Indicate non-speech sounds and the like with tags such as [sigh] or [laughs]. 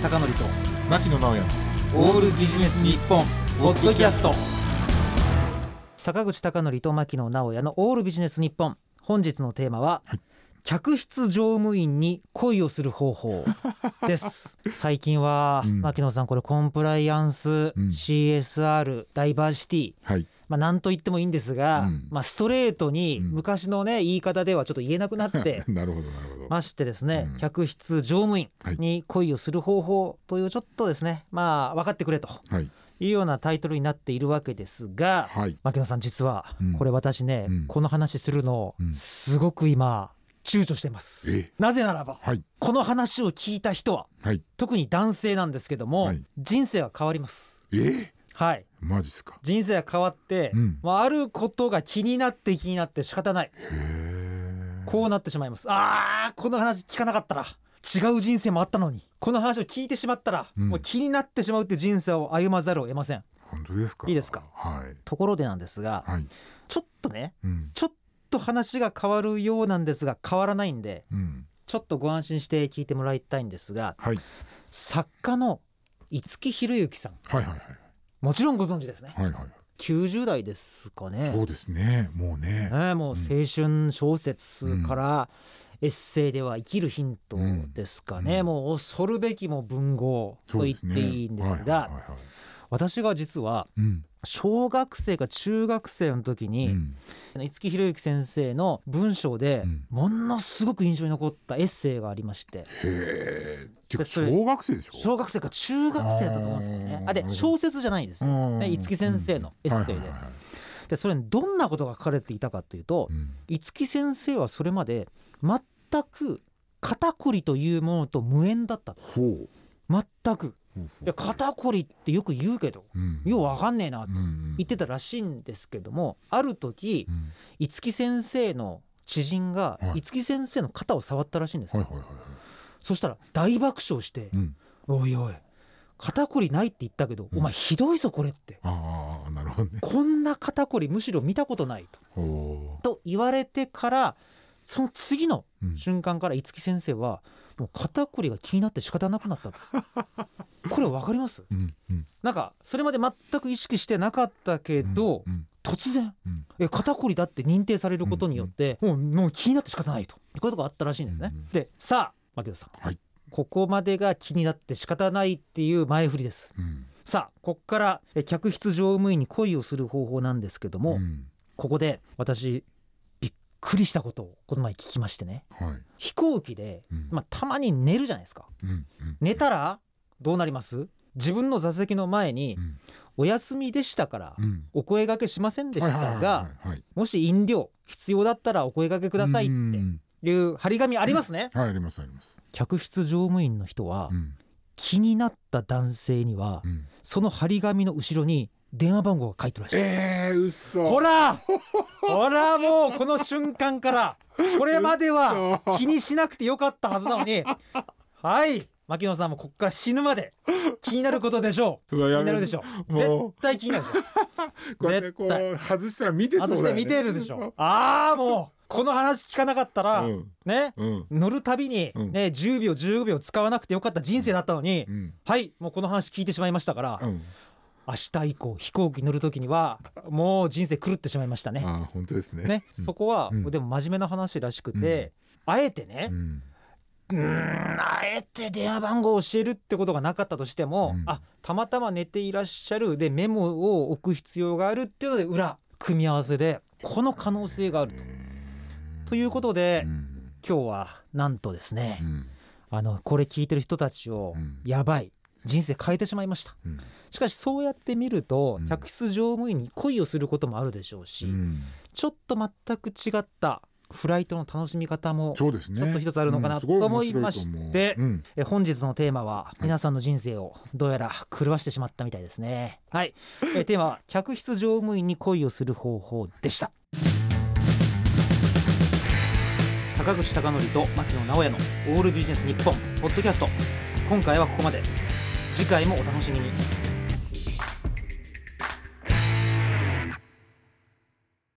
口貴則と牧野直哉オールビジネス日本ポッドキャスト。坂口貴則と牧野直哉のオールビジネス日本。本日のテーマは、はい。客室乗務員に恋をする方法。です。[laughs] 最近は、うん。牧野さんこれコンプライアンス、うん。CSR ダイバーシティ。はいまあ何と言ってもいいんですが、うん。まあストレートにうん。昔のね言い方ではちょっと言えなくなってなるほどなるほど。ましてですね、うん。客室乗務員はい。に恋をする方法というちょっとですねまあ分かってくれとはい。いうようなタイトルになっているわけですがはい。牧野さん実はうん。これ私ね、うん。この話するのうん。すごく今躊躇してます。え？なぜならばはい。この話を聞いた人ははい。特に男性なんですけども、はい。人生は変わります。え？はい。マジっすか？人生は変わって、うん。まあ、あることが気になって気になって仕方ない。こうなってしまいます。あーこの話聞かなかったら。違う人生もあったのに。この話を聞いてしまったら、うん。もう気になってしまうって人生を歩まざるを得ません。本当ですか？いいですか？はい。ところでなんですがはい。ちょっとねうん。ちょっと話が変わるようなんですが変わらないんでうん。ちょっとご安心して聞いてもらいたいんですがはい。作家の五木ひろゆきさん。はいはいもちろんご存知ですね。はいはい。はい90代ですかね。そうですね。もうね。ねもう青春小説からエッセイでは生きるヒントですかね、うん。もう恐るべきも文豪と言っていいんですが私が実はうん小学生か中学生の時うにん。五木ひろゆき先生の文章でうん。ものすごく印象に残ったエッセイがありまして。へ小学生でしょ？小学生か中学生だと思うんですよね。あで小説じゃないです五木先生のエッセイで。でそれにどんなことが書かれていたかというとうん。五木先生はそれまで全く肩こりというものと無縁だった全くで肩こりってよく言うけどうん。ようわかんねえなとうん言ってたらしいんですけどもある時うん。五木先生の知人がはい。五木先生の肩を触ったらしいんですね、はいはいはいはい。そしたら大爆笑してうん「おいおい肩こりないって言ったけど、うん。お前ひどいぞこれ」って。ああなるほどね。こんな肩こりむしろ見たことないと。ほと言われてからその次のううん。瞬間から五木先生はもう肩こりが気になって仕方なくなった。と [laughs] これ分かります？うんうん。なんかそれまで全く意識してなかったけど、うん突然うん。え肩こりだって認定されることによって、もうもう気になって仕方ないと。いうことがあったらしいんですね、うんでさあ牧野さん、はい。ここまでが気になって仕方ないっていう前振りです。うん。さあここからえ客室乗務員に恋をする方法なんですけども、うん。ここで私くりしたことをこの前聞きましてね。はい。飛行機で、うん。まあ、たまに寝るじゃないですか。うんうん。寝たらどうなります？自分の座席の前にうん「お休みでしたからうん。お声掛けしませんでしたがもし飲料必要だったらお声掛けください」ってうん。いう張り紙ありますね。はいありますあります。客室乗務員の人はうん。気になった男性にはうん。その張り紙の後ろに電話番号が書いてるらしい。えー嘘。ほらほらもうこの瞬間から。これまでは気にしなくてよかったはずなのに。はい。牧野さんもここから死ぬまで気になることでしょう。気になるでしょう。絶も対気になるでしょう。[laughs] 絶対。う外したら見てそうだよね。外して見てるでしょああもうこの話聞かなかったら、うん。ねうん。乗るたびに、うん。ね10秒15秒使わなくてよかった人生だったのに、うん。はいもうこの話聞いてしまいましたから、うん明日以降飛行機乗る時にはもう人生狂ってしまいましたね。あー本当ですね。ね、うん。そこは、うん。でも真面目な話らしくて、あえてねう、ん。うーんあえて電話番号を教えるってことがなかったとしても、うん。あたまたま寝ていらっしゃるでメモを置く必要があるっていうので裏組み合わせでこの可能性があると。ということで、うん。今日はなんとですね、うん。あのこれ聞いてる人たちを、うん。やばい人生変えてしまいました。うん。しかしそうやって見ると、うん。客室乗務員に恋をすることもあるでしょうし、うん。ちょっと全く違ったフライトの楽しみ方もそうですね。ちょっと一つあるのかなと思いましと思う。ん。え本日のテーマはい皆さんの人生をどうやら狂わしてしまったみたいですね。はい。えテーマは客室乗務員に恋をする方法でした。坂口孝則と牧野直哉のオールビジネス日本ポッドキャスト。今回はここまで次回もお楽しみに。